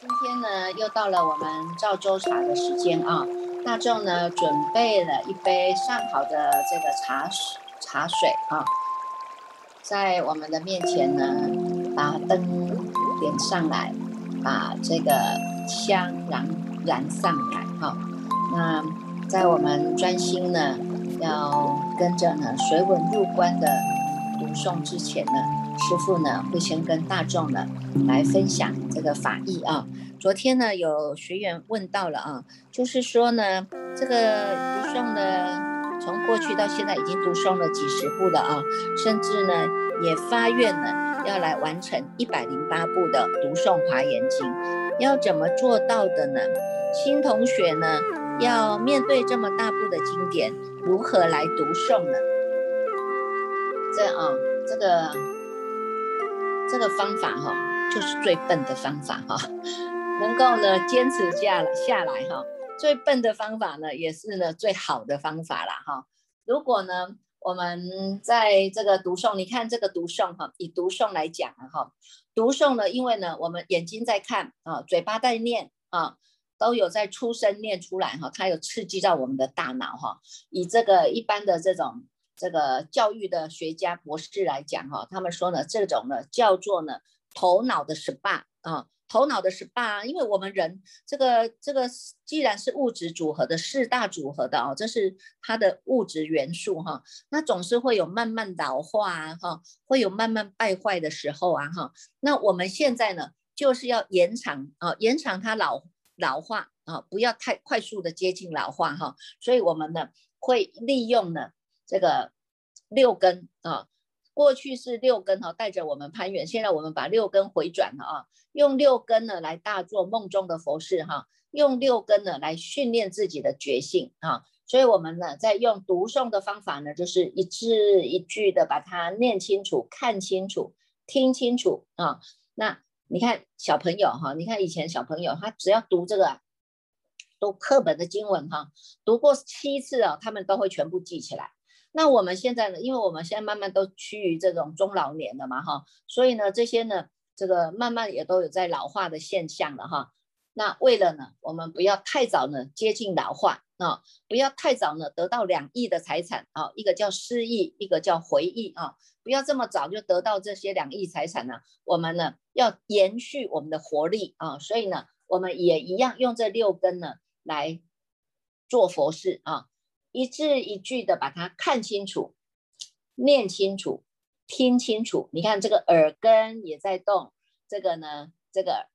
今天呢，又到了我们赵州茶的时间啊！大众呢，准备了一杯上好的这个茶水茶水啊，在我们的面前呢，把灯点上来，把这个香燃燃上来哈。那在我们专心呢，要跟着呢水稳入关的读诵之前呢，师父呢会先跟大众呢来分享这个法义啊。昨天呢，有学员问到了啊，就是说呢，这个读诵呢，从过去到现在已经读诵了几十部了啊，甚至呢也发愿呢要来完成一百零八部的读诵华严经，要怎么做到的呢？新同学呢，要面对这么大部的经典，如何来读诵呢？这啊，这个这个方法哈，就是最笨的方法哈。能够呢坚持下下来哈，最笨的方法呢，也是呢最好的方法了哈。如果呢我们在这个读诵，你看这个读诵哈，以读诵来讲啊哈，读诵呢，因为呢我们眼睛在看啊，嘴巴在念啊，都有在出声念出来哈，它有刺激到我们的大脑哈。以这个一般的这种这个教育的学家博士来讲哈，他们说呢，这种呢叫做呢头脑的 SPA 啊。头脑的是八，因为我们人这个这个既然是物质组合的四大组合的哦，这是它的物质元素哈，那总是会有慢慢老化啊哈，会有慢慢败坏的时候啊哈。那我们现在呢，就是要延长啊，延长它老老化啊，不要太快速的接近老化哈。所以我们呢会利用呢这个六根啊。过去是六根哈带着我们攀援，现在我们把六根回转了啊，用六根呢来大做梦中的佛事哈，用六根呢来训练自己的觉性啊，所以我们呢在用读诵的方法呢，就是一字一句的把它念清楚、看清楚、听清楚啊。那你看小朋友哈，你看以前小朋友他只要读这个读课本的经文哈，读过七次啊，他们都会全部记起来。那我们现在呢？因为我们现在慢慢都趋于这种中老年了嘛，哈，所以呢，这些呢，这个慢慢也都有在老化的现象了，哈。那为了呢，我们不要太早呢接近老化啊，不要太早呢得到两亿的财产啊，一个叫失忆，一个叫回忆啊，不要这么早就得到这些两亿财产呢。我们呢要延续我们的活力啊，所以呢，我们也一样用这六根呢来做佛事啊。一字一句的把它看清楚、念清楚、听清楚。你看这个耳根也在动，这个呢，这个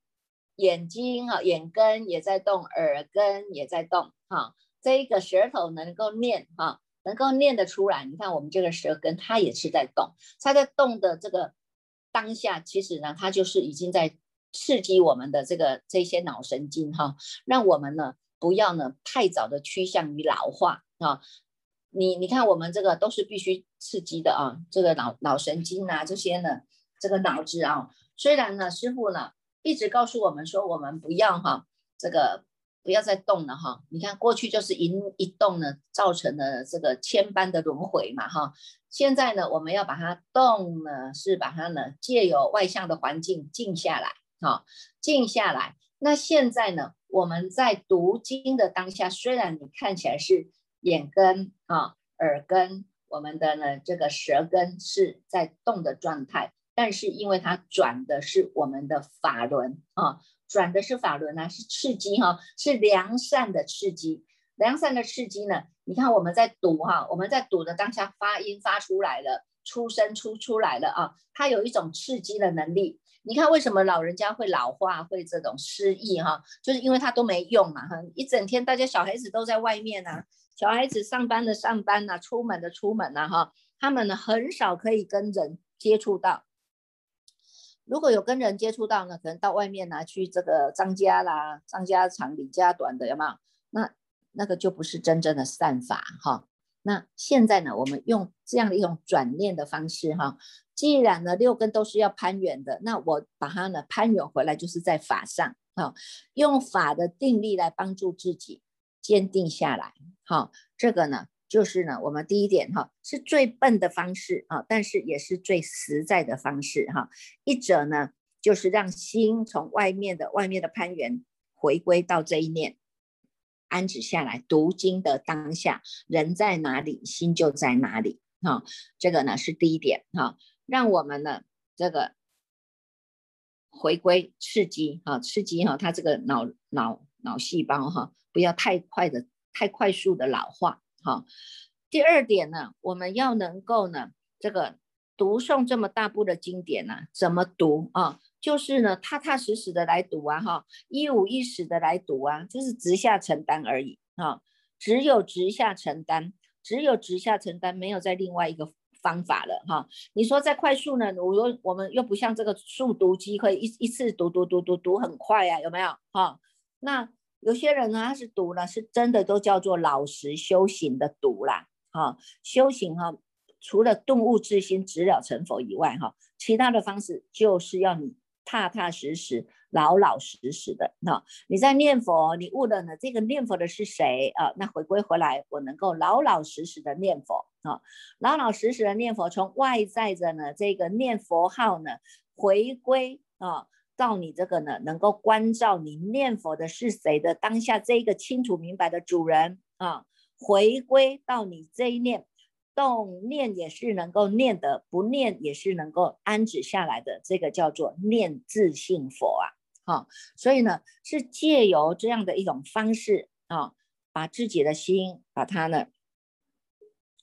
眼睛哈，眼根也在动，耳根也在动哈。这一个舌头能够念哈，能够念得出来。你看我们这个舌根，它也是在动，它在动的这个当下，其实呢，它就是已经在刺激我们的这个这些脑神经哈，让我们呢不要呢太早的趋向于老化。啊，你你看，我们这个都是必须刺激的啊，这个脑脑神经啊，这些呢，这个脑子啊，虽然呢，师傅呢一直告诉我们说，我们不要哈，这个不要再动了哈。你看过去就是一一动呢，造成了这个千般的轮回嘛哈。现在呢，我们要把它动呢，是把它呢借由外向的环境静下来，哈，静下来。那现在呢，我们在读经的当下，虽然你看起来是。眼根啊，耳根，我们的呢这个舌根是在动的状态，但是因为它转的是我们的法轮啊，转的是法轮呢，是刺激哈，是良善的刺激，良善的刺激呢，你看我们在读哈，我们在读的当下发音发出来了，出声出出来了啊，它有一种刺激的能力。你看为什么老人家会老化，会这种失忆哈，就是因为他都没用嘛哈，一整天大家小孩子都在外面啊。小孩子上班的上班呐，出门的出门呐，哈，他们呢很少可以跟人接触到。如果有跟人接触到呢，可能到外面拿去这个张家啦，张家长李家短的，有没有？那那个就不是真正的善法哈。那现在呢，我们用这样的一种转念的方式哈，既然呢六根都是要攀援的，那我把它呢攀援回来，就是在法上哈，用法的定力来帮助自己。坚定下来，好，这个呢就是呢，我们第一点哈，是最笨的方式啊，但是也是最实在的方式哈。一者呢，就是让心从外面的外面的攀援回归到这一念，安止下来，读经的当下，人在哪里，心就在哪里哈。这个呢是第一点哈，让我们呢这个回归刺激哈，刺激哈，它这个脑脑脑细胞哈，不要太快的太快速的老化。啊，第二点呢，我们要能够呢，这个读诵这么大部的经典呢，怎么读啊？就是呢，踏踏实实的来读啊，哈，一五一十的来读啊，就是直下承担而已啊，只有直下承担，只有直下承担，没有在另外一个方法了哈。你说再快速呢？我又我们又不像这个速读机，可以一一次读读读读读很快呀，有没有？哈，那。有些人呢，他是读了，是真的都叫做老实修行的读啦，哈，修行哈，除了顿悟之心、直了成佛以外，哈，其他的方式就是要你踏踏实实、老老实实的，那你在念佛，你悟了呢，这个念佛的是谁啊？那回归回来，我能够老老实实的念佛啊，老老实实的念佛，从外在的呢这个念佛号呢，回归啊。到你这个呢，能够关照你念佛的是谁的当下这一个清楚明白的主人啊，回归到你这一念动念也是能够念的，不念也是能够安止下来的，这个叫做念自性佛啊，好，所以呢是借由这样的一种方式啊，把自己的心把它呢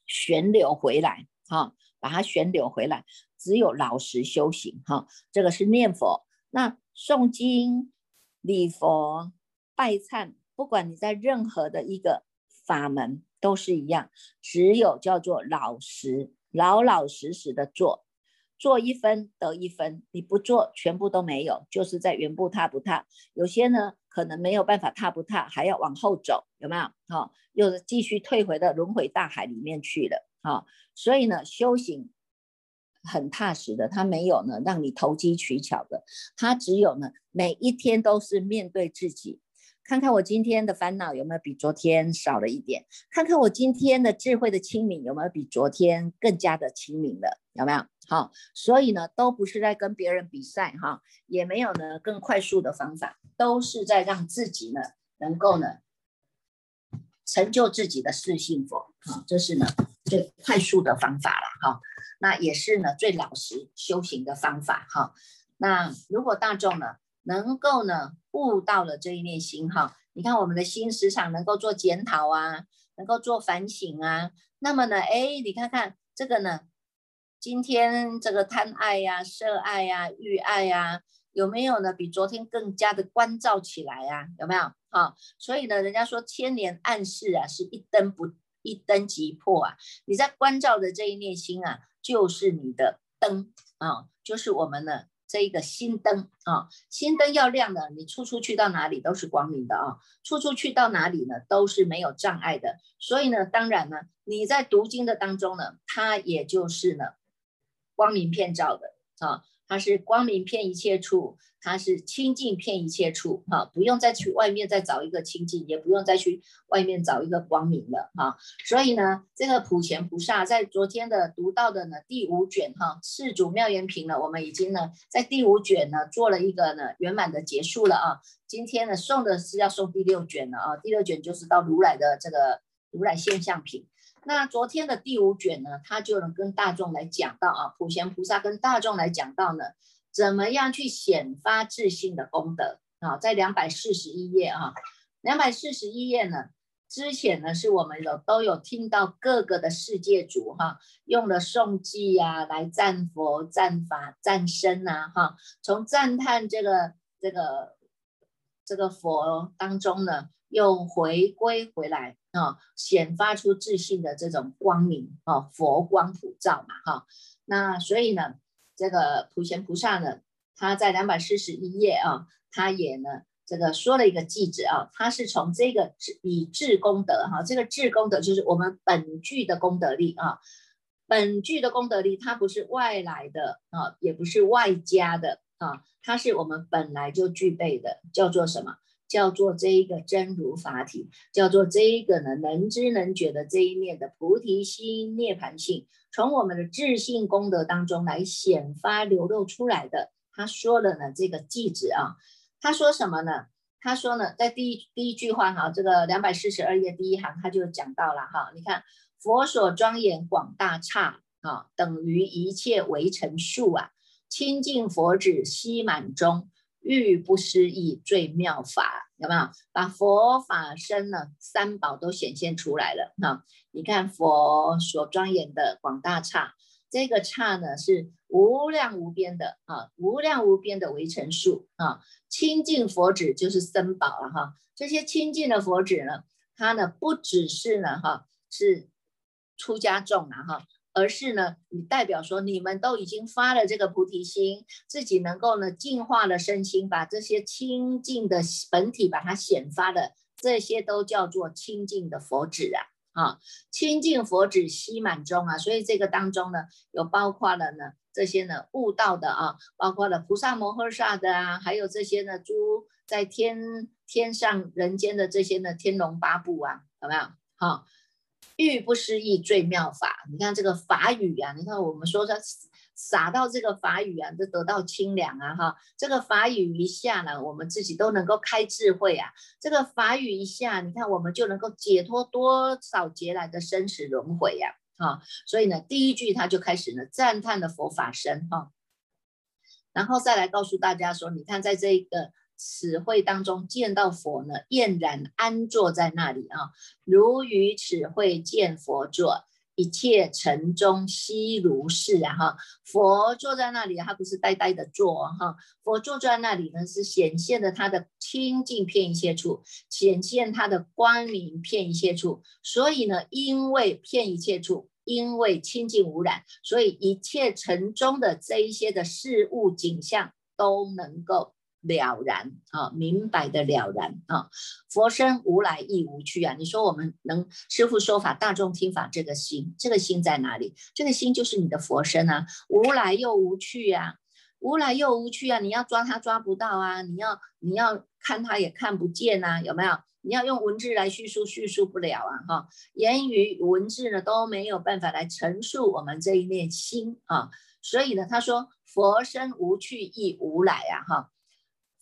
旋流回来，哈，把它旋流回来，只有老实修行哈，这个是念佛。那诵经、礼佛、拜忏，不管你在任何的一个法门都是一样，只有叫做老实、老老实实的做，做一分得一分，你不做全部都没有，就是在原步踏不踏。有些呢可能没有办法踏不踏，还要往后走，有没有？好，又继续退回到轮回大海里面去了。好，所以呢，修行。很踏实的，他没有呢让你投机取巧的，他只有呢每一天都是面对自己，看看我今天的烦恼有没有比昨天少了一点，看看我今天的智慧的清明有没有比昨天更加的清明了，有没有？好，所以呢都不是在跟别人比赛哈，也没有呢更快速的方法，都是在让自己呢能够呢成就自己的自信佛啊，这是呢最快速的方法了哈。那也是呢，最老实修行的方法哈。那如果大众呢，能够呢悟到了这一念心哈，你看我们的心时常能够做检讨啊，能够做反省啊。那么呢，哎，你看看这个呢，今天这个贪爱呀、色爱呀、欲爱呀，有没有呢？比昨天更加的关照起来呀？有没有？哈，所以呢，人家说千年暗示啊，是一灯不一灯即破啊。你在关照的这一念心啊。就是你的灯啊，就是我们的这一个心灯啊，心灯要亮的，你出出去到哪里都是光明的啊，出出去到哪里呢都是没有障碍的。所以呢，当然呢，你在读经的当中呢，它也就是呢光明片照的啊。它是光明遍一切处，它是清净遍一切处，哈，不用再去外面再找一个清净，也不用再去外面找一个光明了，哈。所以呢，这个普贤菩萨在昨天的读到的呢第五卷，哈，四祖妙言品呢，我们已经呢在第五卷呢做了一个呢圆满的结束了啊。今天呢送的是要送第六卷了啊，第六卷就是到如来的这个如来现象品。那昨天的第五卷呢，他就能跟大众来讲到啊，普贤菩萨跟大众来讲到呢，怎么样去显发自信的功德。啊，在两百四十一页啊，两百四十一页呢，之前呢是我们有都有听到各个的世界主哈，用了颂记啊来赞佛、赞法、赞身啊哈，从赞叹这个这个这个佛当中呢，又回归回来。啊，显发出自信的这种光明啊，佛光普照嘛，哈。那所以呢，这个普贤菩萨呢，他在两百四十一页啊，他也呢，这个说了一个句子啊，他是从这个以智功德哈，这个智功德就是我们本具的功德力啊，本具的功德力，它不是外来的啊，也不是外加的啊，它是我们本来就具备的，叫做什么？叫做这一个真如法体，叫做这一个呢能知能觉的这一面的菩提心涅盘性，从我们的智性功德当中来显发流露出来的。他说了呢这个句子啊，他说什么呢？他说呢，在第一第一句话哈，这个两百四十二页第一行他就讲到了哈，你看佛所庄严广大刹啊，等于一切围城数啊，清净佛指悉满中。欲不思议最妙法，有没有把佛法身呢三宝都显现出来了？哈，你看佛所庄严的广大刹，这个刹呢是无量无边的啊，无量无边的围城数啊，清净佛指就是僧宝了哈。这些清净的佛指呢，它呢不只是呢哈是出家众了哈。而是呢，你代表说你们都已经发了这个菩提心，自己能够呢净化了身心，把这些清净的本体把它显发的，这些都叫做清净的佛指啊，啊，清净佛指悉满中啊，所以这个当中呢，有包括了呢这些呢悟道的啊，包括了菩萨摩诃萨的啊，还有这些呢诸在天天上人间的这些呢天龙八部啊，有没有？好。欲不思议最妙法，你看这个法语啊，你看我们说它撒到这个法语啊，就得到清凉啊，哈，这个法语一下呢，我们自己都能够开智慧啊，这个法语一下，你看我们就能够解脱多少劫来的生死轮回呀，哈，所以呢，第一句他就开始呢赞叹的佛法身哈，然后再来告诉大家说，你看在这一个。此会当中见到佛呢，俨然安坐在那里啊，如于此会见佛坐，一切尘中悉如是啊哈。佛坐在那里，他不是呆呆的坐哈，佛坐在那里呢，是显现的他的清净片一切处，显现他的光明片一切处。所以呢，因为片一切处，因为清净无染，所以一切尘中的这一些的事物景象都能够。了然啊，明白的了然啊，佛身无来亦无去啊。你说我们能师父说法，大众听法，这个心，这个心在哪里？这个心就是你的佛身啊，无来又无去啊，无来又无去啊。你要抓它抓不到啊，你要你要看它也看不见呐，有没有？你要用文字来叙述，叙述不了啊，哈，言语文字呢都没有办法来陈述我们这一念心啊。所以呢，他说佛身无去亦无来啊，哈。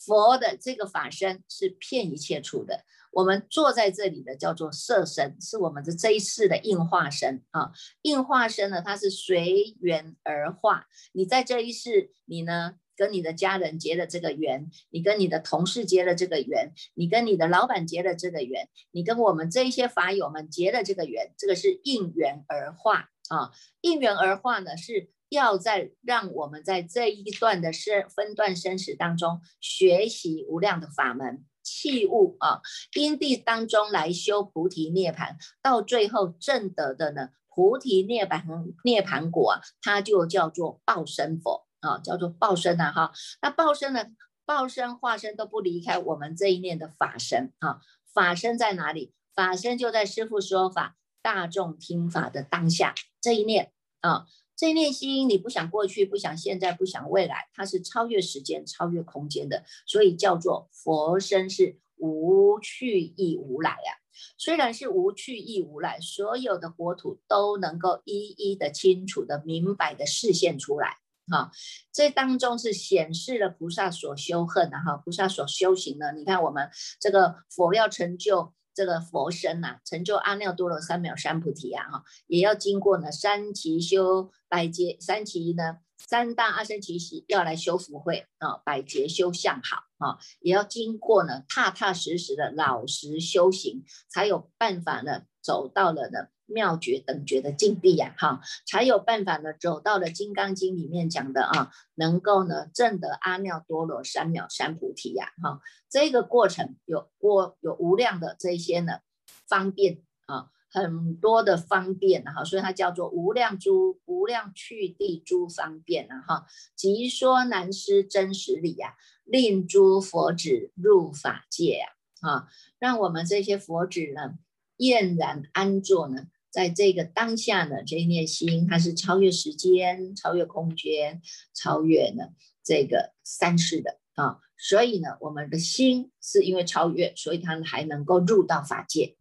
佛的这个法身是骗一切处的，我们坐在这里的叫做色身，是我们的这一世的应化身啊。应化身呢，它是随缘而化。你在这一世，你呢跟你的家人结了这个缘，你跟你的同事结了这个缘，你跟你的老板结了这个缘，你跟我们这一些法友们结了这个缘，这个是应缘而化啊。应缘而化呢是。要在让我们在这一段的生分段生死当中学习无量的法门器物啊，因地当中来修菩提涅盘，到最后证得的呢菩提涅盘涅盘果啊，它就叫做报身佛啊，叫做报身啊哈。那报身呢，报身化身都不离开我们这一念的法身啊，法身在哪里？法身就在师父说法、大众听法的当下这一念啊。这念心，你不想过去，不想现在，不想未来，它是超越时间、超越空间的，所以叫做佛身是无去亦无来啊。虽然是无去亦无来，所有的国土都能够一一的清楚的明白的示现出来啊。这当中是显示了菩萨所修恨的哈，菩萨所修行的。你看我们这个佛要成就。这个佛身呐，成就阿耨多罗三藐三菩提啊，哈，也要经过呢三奇修百劫，三奇呢三大阿僧祇喜要来修福慧啊，百劫修相好啊，也要经过呢踏踏实实的老实修行，才有办法呢走到了呢。妙觉等觉的境地呀，哈，才有办法呢，走到了《金刚经》里面讲的啊，能够呢证得阿耨多罗三藐三菩提呀，哈，这个过程有过有无量的这些呢方便啊，很多的方便哈，所以它叫做无量诸无量去地诸方便啊，哈，即说难思真实理呀，令诸佛子入法界呀，啊，让我们这些佛子呢。俨然安坐呢，在这个当下呢，这一念心它是超越时间、超越空间、超越呢这个三世的啊，所以呢，我们的心是因为超越，所以它还能够入到法界。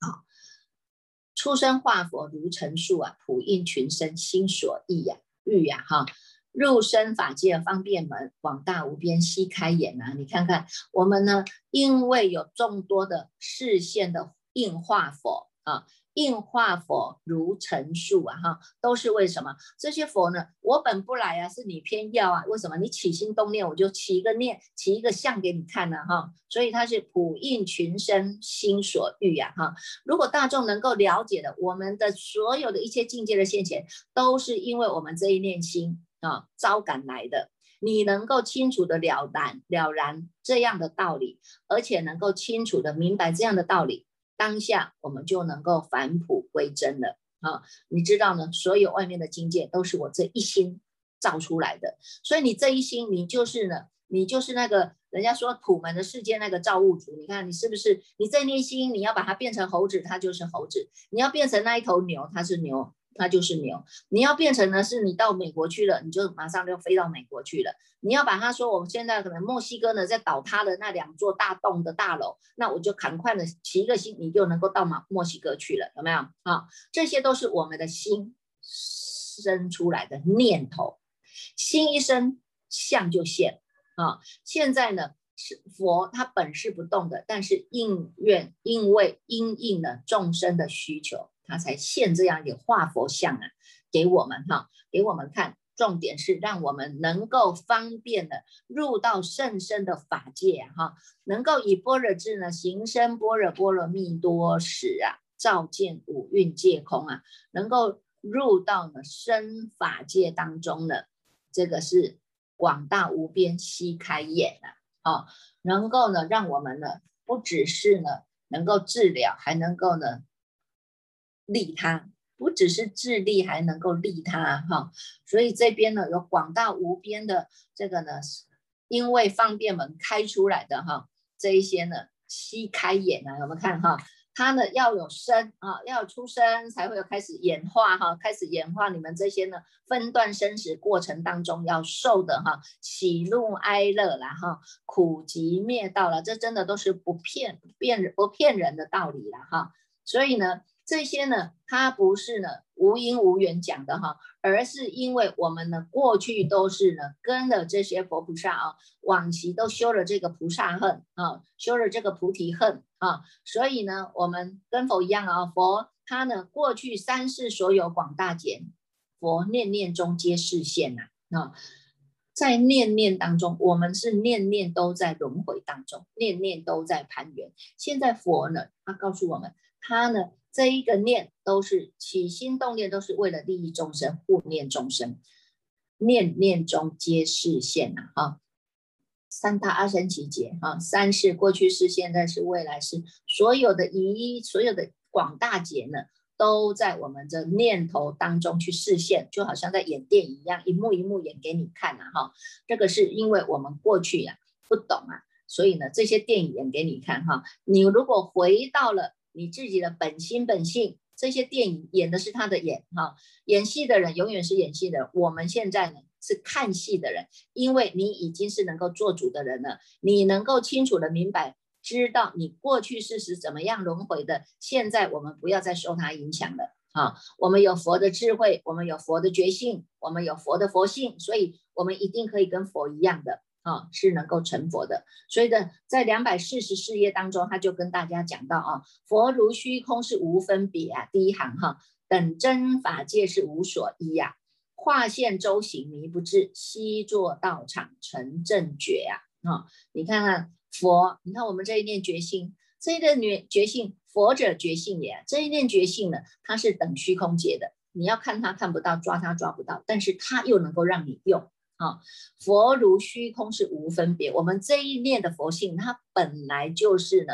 啊，出生化佛如成数啊，普应群生心所意呀，欲呀哈，入生法界方便门，广大无边悉开眼啊！你看看我们呢，因为有众多的视线的应化佛啊。应化佛如成数啊，哈，都是为什么？这些佛呢？我本不来啊，是你偏要啊？为什么？你起心动念，我就起一个念，起一个相给你看呢，哈。所以它是普应群生心所欲呀，哈。如果大众能够了解的，我们的所有的一切境界的现前，都是因为我们这一念心啊招感来的。你能够清楚的了然了然这样的道理，而且能够清楚的明白这样的道理。当下我们就能够返璞归真了啊！你知道呢？所有外面的境界都是我这一心造出来的，所以你这一心，你就是呢，你就是那个人家说土门的世界那个造物主。你看你是不是？你这念心，你要把它变成猴子，它就是猴子；你要变成那一头牛，它是牛。它就是牛，你要变成呢，是你到美国去了，你就马上就飞到美国去了。你要把它说，我们现在可能墨西哥呢在倒塌的那两座大洞的大楼，那我就赶快的起一个心，你就能够到马墨西哥去了，有没有啊？这些都是我们的心生出来的念头，心一生相就现啊。现在呢是佛，他本是不动的，但是应愿因为因应了众生的需求。他才现这样一个化佛像啊，给我们哈，给我们看。重点是让我们能够方便的入到甚深的法界哈，能够以般若智呢行深般若波罗蜜多时啊，照见五蕴皆空啊，能够入到呢深法界当中呢这个是广大无边悉开眼啊，啊，能够呢让我们呢不只是呢能够治疗，还能够呢。利他不只是智力，还能够利他哈，所以这边呢有广大无边的这个呢，因为方便门开出来的哈，这一些呢七开眼啊，我们看哈，它呢要有生啊，要有出生才会有开始演化哈，开始演化你们这些呢分段生死过程当中要受的哈，喜怒哀乐啦哈，苦集灭道了，这真的都是不骗骗不骗人的道理了哈，所以呢。这些呢，它不是呢无因无缘讲的哈，而是因为我们呢过去都是呢跟了这些佛菩萨啊，往昔都修了这个菩萨恨啊，修了这个菩提恨啊，所以呢，我们跟佛一样啊，佛他呢过去三世所有广大劫，佛念念中皆是现呐啊，在念念当中，我们是念念都在轮回当中，念念都在攀缘。现在佛呢，他告诉我们，他呢。这一个念都是起心动念，都是为了利益众生、护念众生，念念中皆是现呐！啊，三大阿僧祇劫啊，三世过去是、现在是、未来是，所有的一所有的广大劫呢，都在我们的念头当中去实现，就好像在演电影一样，一幕一幕演给你看呐！哈，这个是因为我们过去呀不懂啊，所以呢，这些电影演给你看哈。你如果回到了。你自己的本心本性，这些电影演的是他的演哈，演戏的人永远是演戏的人。我们现在呢是看戏的人，因为你已经是能够做主的人了，你能够清楚的明白，知道你过去事实怎么样轮回的。现在我们不要再受他影响了啊！我们有佛的智慧，我们有佛的觉性，我们有佛的佛性，所以我们一定可以跟佛一样的。啊，是能够成佛的，所以呢，在两百四十四页当中，他就跟大家讲到啊，佛如虚空是无分别啊，第一行哈，等真法界是无所依呀，化现周行迷不至，悉作道场成正觉呀，啊，你看看佛，你看我们这一念觉性，这一念觉性，佛者觉性也，这一念觉性呢，它是等虚空界的，你要看它看不到，抓它抓不到，但是它又能够让你用。啊，佛如虚空是无分别。我们这一念的佛性，它本来就是呢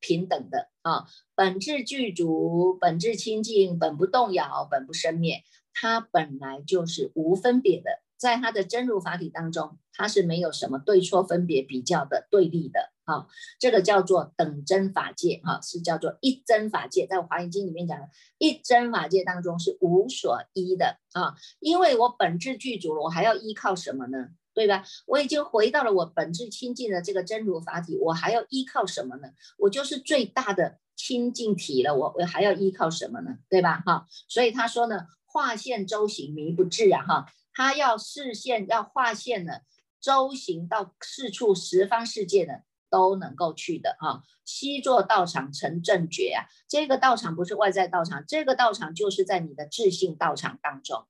平等的啊，本质具足，本质清净，本不动摇，本不生灭，它本来就是无分别的。在他的真如法体当中，它是没有什么对错分别比较的对立的。啊，这个叫做等真法界，哈，是叫做一真法界，在《华严经》里面讲的，一真法界当中是无所依的啊，因为我本质具足了，我还要依靠什么呢？对吧？我已经回到了我本质清净的这个真如法体，我还要依靠什么呢？我就是最大的清净体了，我我还要依靠什么呢？对吧？哈，所以他说呢，化现周行迷不至啊，哈，他要视线要划线呢，周行到四处十方世界呢。都能够去的哈，西座道场成正觉啊，这个道场不是外在道场，这个道场就是在你的自信道场当中，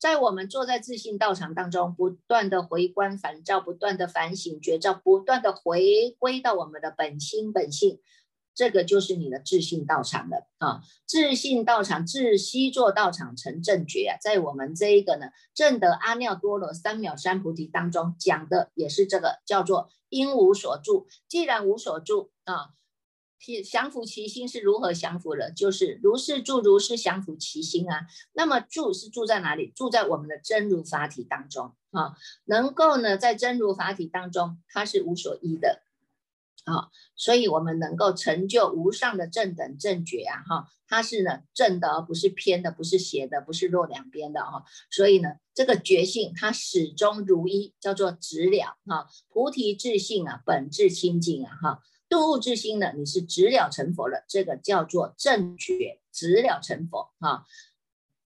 在我们坐在自信道场当中，不断的回观反照，不断的反省觉照，不断的回归到我们的本心本性。这个就是你的自信道场了啊！自信道场，自西座道场成正觉啊，在我们这一个呢正德阿耨多罗三藐三菩提当中讲的也是这个，叫做因无所住。既然无所住啊，降伏其心是如何降服的？就是如是住，如是降服其心啊。那么住是住在哪里？住在我们的真如法体当中啊，能够呢在真如法体当中，它是无所依的。啊，所以我们能够成就无上的正等正觉啊，哈，它是呢正的，不是偏的，不是邪的，不是弱两边的哈。所以呢，这个觉性它始终如一，叫做直了哈。菩提智性啊，本质清净啊，哈，顿悟之心呢，你是直了成佛了，这个叫做正觉，直了成佛哈，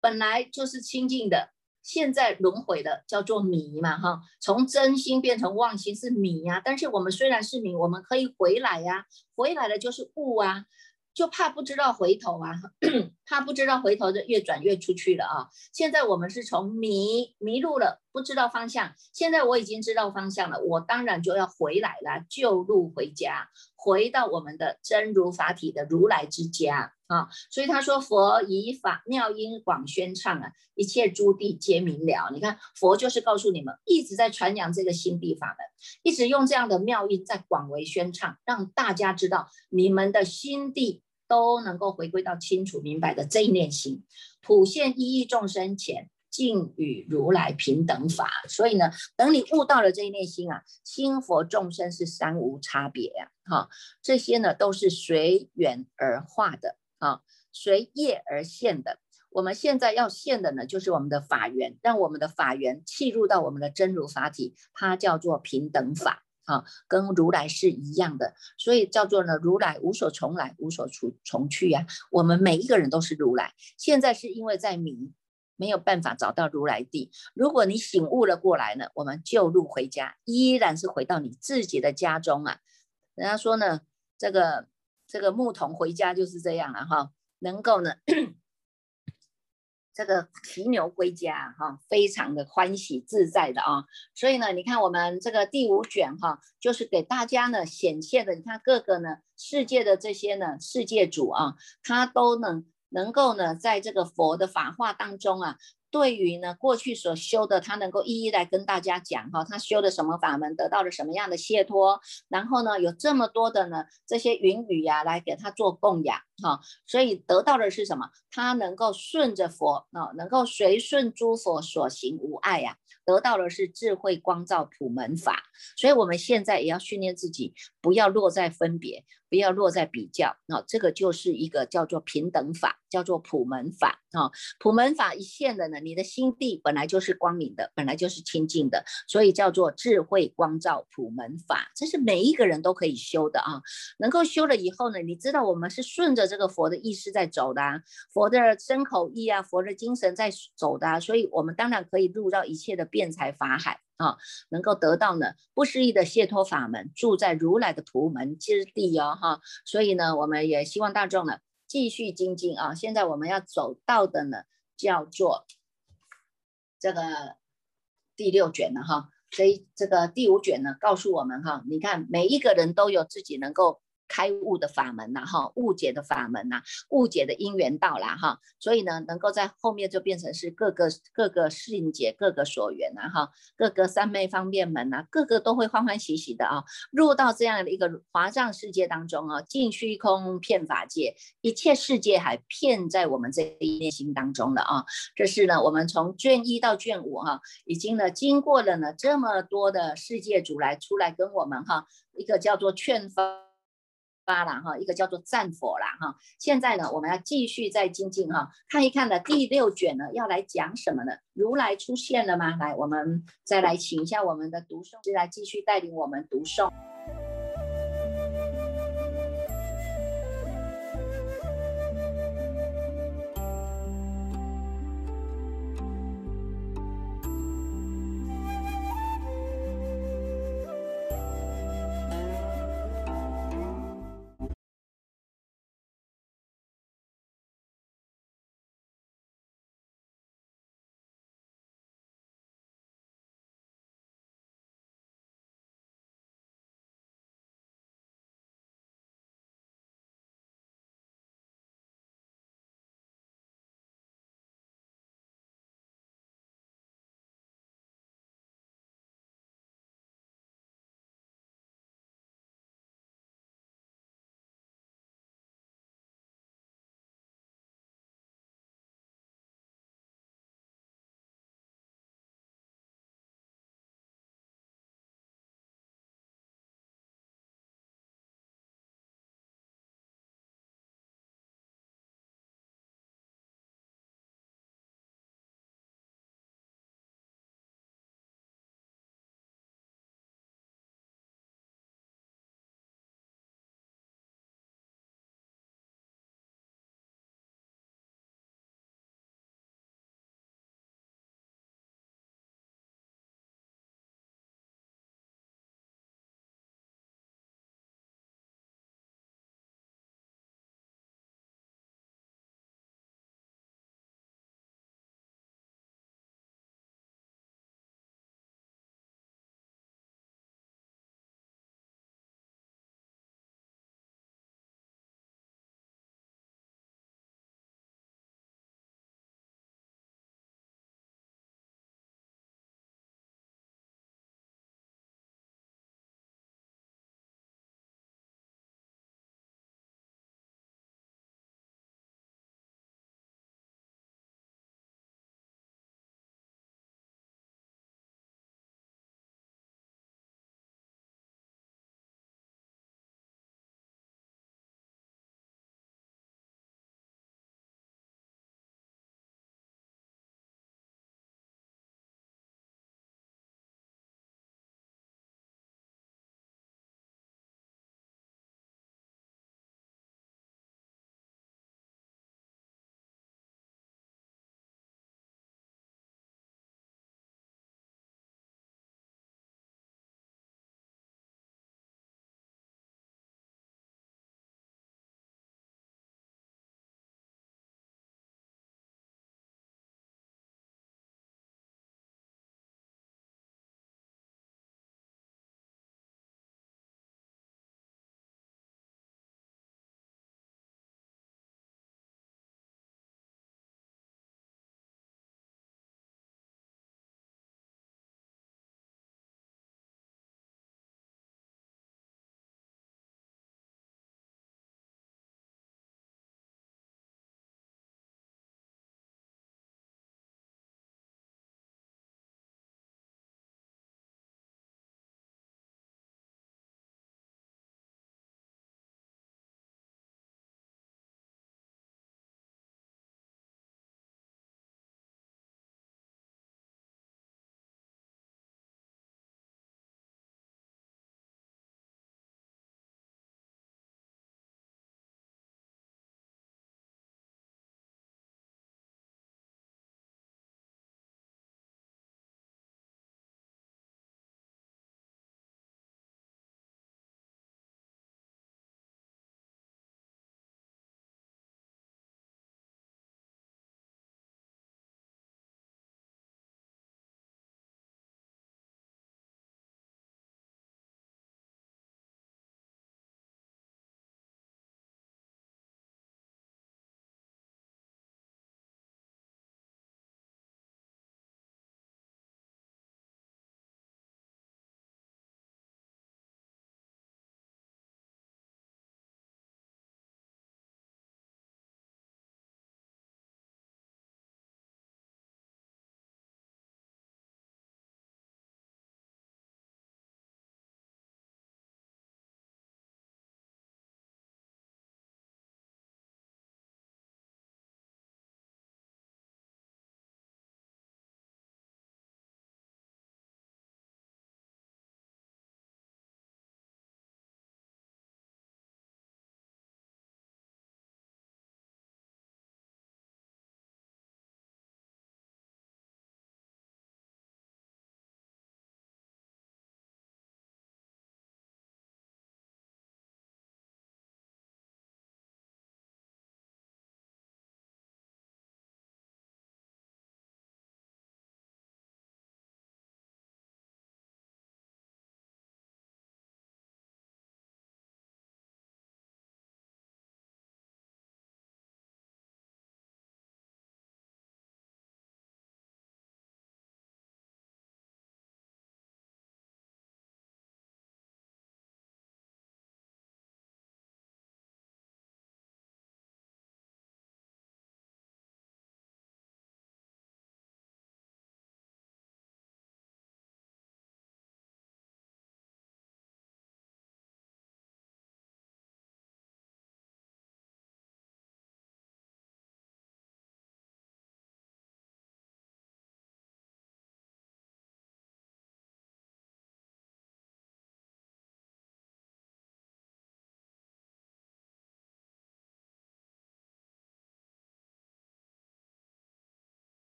本来就是清净的。现在轮回的叫做迷嘛，哈，从真心变成妄心是迷呀。但是我们虽然是迷，我们可以回来呀，回来了就是悟啊，就怕不知道回头啊，怕不知道回头就越转越出去了啊。现在我们是从迷迷路了，不知道方向。现在我已经知道方向了，我当然就要回来了，旧路回家，回到我们的真如法体的如来之家。啊，所以他说佛以法妙音广宣唱啊，一切诸地皆明了。你看佛就是告诉你们，一直在传扬这个心地法门，一直用这样的妙音在广为宣唱，让大家知道你们的心地都能够回归到清楚明白的这一念心，普现一亿众生前，尽与如来平等法。所以呢，等你悟到了这一念心啊，心佛众生是三无差别呀。哈，这些呢都是随缘而化的。啊，随业而现的。我们现在要现的呢，就是我们的法缘，让我们的法缘契入到我们的真如法体，它叫做平等法啊，跟如来是一样的，所以叫做呢，如来无所从来，无所从从去呀。我们每一个人都是如来，现在是因为在迷，没有办法找到如来地。如果你醒悟了过来呢，我们就路回家，依然是回到你自己的家中啊。人家说呢，这个。这个牧童回家就是这样了哈，能够呢，这个骑牛归家哈，非常的欢喜自在的啊。所以呢，你看我们这个第五卷哈，就是给大家呢显现的，你看各个呢世界的这些呢世界主啊，他都能能够呢在这个佛的法化当中啊。对于呢，过去所修的，他能够一一来跟大家讲哈，他修的什么法门，得到了什么样的解脱，然后呢，有这么多的呢这些云雨呀，来给他做供养哈，所以得到的是什么？他能够顺着佛啊，能够随顺诸佛所行无碍呀，得到的是智慧光照普门法。所以我们现在也要训练自己，不要落在分别。不要落在比较，那这个就是一个叫做平等法，叫做普门法啊。普门法一现的呢，你的心地本来就是光明的，本来就是清净的，所以叫做智慧光照普门法，这是每一个人都可以修的啊。能够修了以后呢，你知道我们是顺着这个佛的意识在走的，啊佛的身口意啊，佛的精神在走的，啊所以我们当然可以入到一切的辩才法海。啊，能够得到呢不思议的解脱法门，住在如来的普门之地哦，哈，所以呢，我们也希望大众呢继续精进啊。现在我们要走到的呢，叫做这个第六卷了哈，所以这个第五卷呢，告诉我们哈，你看每一个人都有自己能够。开悟的法门呐，哈，误解的法门呐，误解的因缘到了哈，所以呢，能够在后面就变成是各个各个信解，各个所缘呐，哈，各个三昧方便门呐，各个都会欢欢喜喜的啊，入到这样的一个华藏世界当中啊，尽虚空遍法界，一切世界还遍在我们这一念心当中了啊，这是呢，我们从卷一到卷五哈，已经呢经过了呢这么多的世界主来出来跟我们哈，一个叫做劝方。巴啦哈，一个叫做战佛啦哈。现在呢，我们要继续再精进哈，看一看呢第六卷呢要来讲什么呢？如来出现了吗？来，我们再来请一下我们的读诵师来继续带领我们读诵。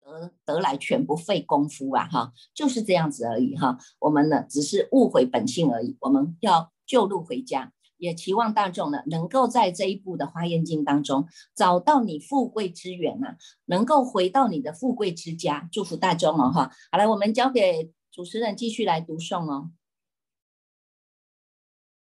得得来全不费功夫啊，哈，就是这样子而已哈。我们呢只是误会本性而已，我们要旧路回家，也期望大众呢能够在这一部的《花严经》当中找到你富贵之源呐，能够回到你的富贵之家。祝福大众哦，哈。好了，我们交给主持人继续来读诵哦。